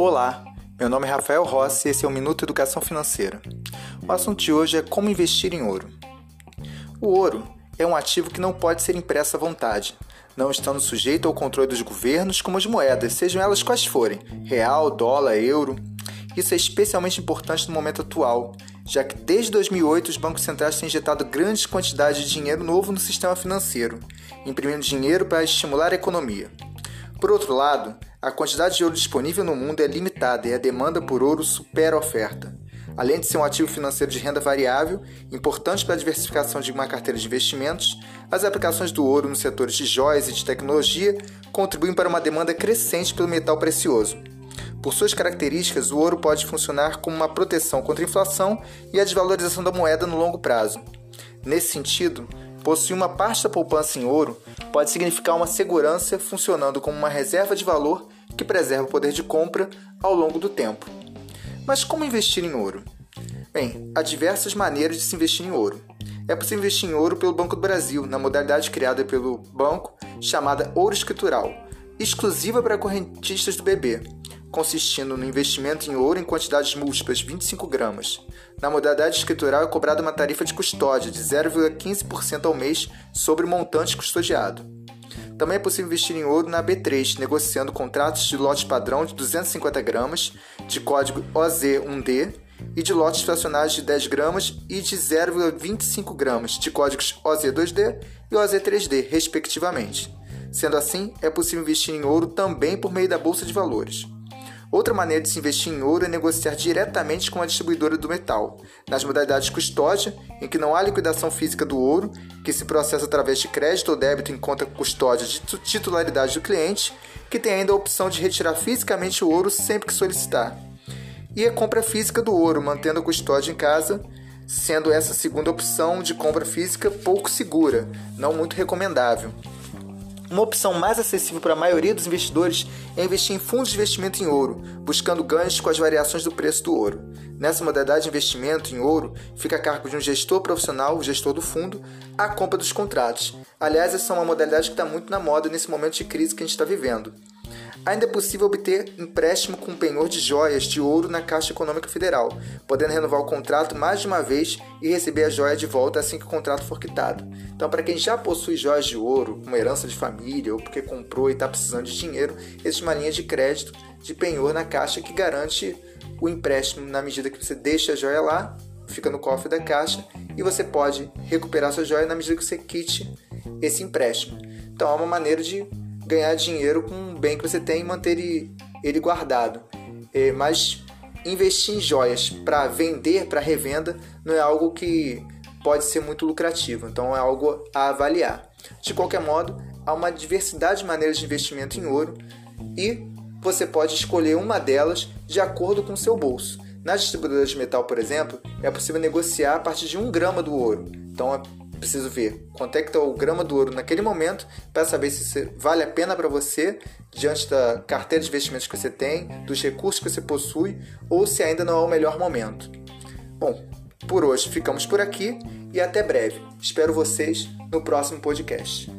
Olá, meu nome é Rafael Rossi e esse é o Minuto Educação Financeira. O assunto de hoje é como investir em ouro. O ouro é um ativo que não pode ser impresso à vontade, não estando sujeito ao controle dos governos como as moedas, sejam elas quais forem, real, dólar, euro. Isso é especialmente importante no momento atual, já que desde 2008 os bancos centrais têm injetado grandes quantidades de dinheiro novo no sistema financeiro, imprimindo dinheiro para estimular a economia. Por outro lado, a quantidade de ouro disponível no mundo é limitada e a demanda por ouro supera a oferta. Além de ser um ativo financeiro de renda variável, importante para a diversificação de uma carteira de investimentos, as aplicações do ouro nos setores de joias e de tecnologia contribuem para uma demanda crescente pelo metal precioso. Por suas características, o ouro pode funcionar como uma proteção contra a inflação e a desvalorização da moeda no longo prazo. Nesse sentido, possuir uma parte da poupança em ouro pode significar uma segurança funcionando como uma reserva de valor que preserva o poder de compra ao longo do tempo. Mas como investir em ouro? Bem, há diversas maneiras de se investir em ouro. É possível investir em ouro pelo Banco do Brasil, na modalidade criada pelo banco chamada Ouro Escritural, exclusiva para correntistas do BB, consistindo no investimento em ouro em quantidades múltiplas 25 gramas. Na modalidade escritural é cobrada uma tarifa de custódia de 0,15% ao mês sobre o montante custodiado. Também é possível investir em ouro na B3, negociando contratos de lote padrão de 250 gramas, de código OZ1D, e de lotes fracionários de 10 gramas e de 0,25 gramas, de códigos OZ2D e OZ3D, respectivamente. Sendo assim, é possível investir em ouro também por meio da Bolsa de Valores. Outra maneira de se investir em ouro é negociar diretamente com a distribuidora do metal, nas modalidades custódia, em que não há liquidação física do ouro, que se processa através de crédito ou débito em conta custódia de titularidade do cliente, que tem ainda a opção de retirar fisicamente o ouro sempre que solicitar. E a compra física do ouro, mantendo a custódia em casa, sendo essa segunda opção de compra física pouco segura, não muito recomendável. Uma opção mais acessível para a maioria dos investidores é investir em fundos de investimento em ouro, buscando ganhos com as variações do preço do ouro. Nessa modalidade de investimento em ouro, fica a cargo de um gestor profissional, o gestor do fundo, a compra dos contratos. Aliás, essa é uma modalidade que está muito na moda nesse momento de crise que a gente está vivendo. Ainda é possível obter empréstimo com penhor de joias de ouro na Caixa Econômica Federal, podendo renovar o contrato mais de uma vez e receber a joia de volta assim que o contrato for quitado. Então, para quem já possui joias de ouro, uma herança de família ou porque comprou e está precisando de dinheiro, existe uma linha de crédito de penhor na Caixa que garante o empréstimo na medida que você deixa a joia lá, fica no cofre da Caixa e você pode recuperar sua joia na medida que você quite esse empréstimo. Então, é uma maneira de ganhar dinheiro com um bem que você tem e manter ele, ele guardado. É, mas investir em joias para vender, para revenda, não é algo que pode ser muito lucrativo. Então é algo a avaliar. De qualquer modo, há uma diversidade de maneiras de investimento em ouro e você pode escolher uma delas de acordo com o seu bolso. Nas distribuidoras de metal, por exemplo, é possível negociar a partir de um grama do ouro. Então é preciso ver quanto é que está o grama do ouro naquele momento para saber se vale a pena para você diante da carteira de investimentos que você tem, dos recursos que você possui ou se ainda não é o melhor momento. Bom, por hoje ficamos por aqui e até breve. Espero vocês no próximo podcast.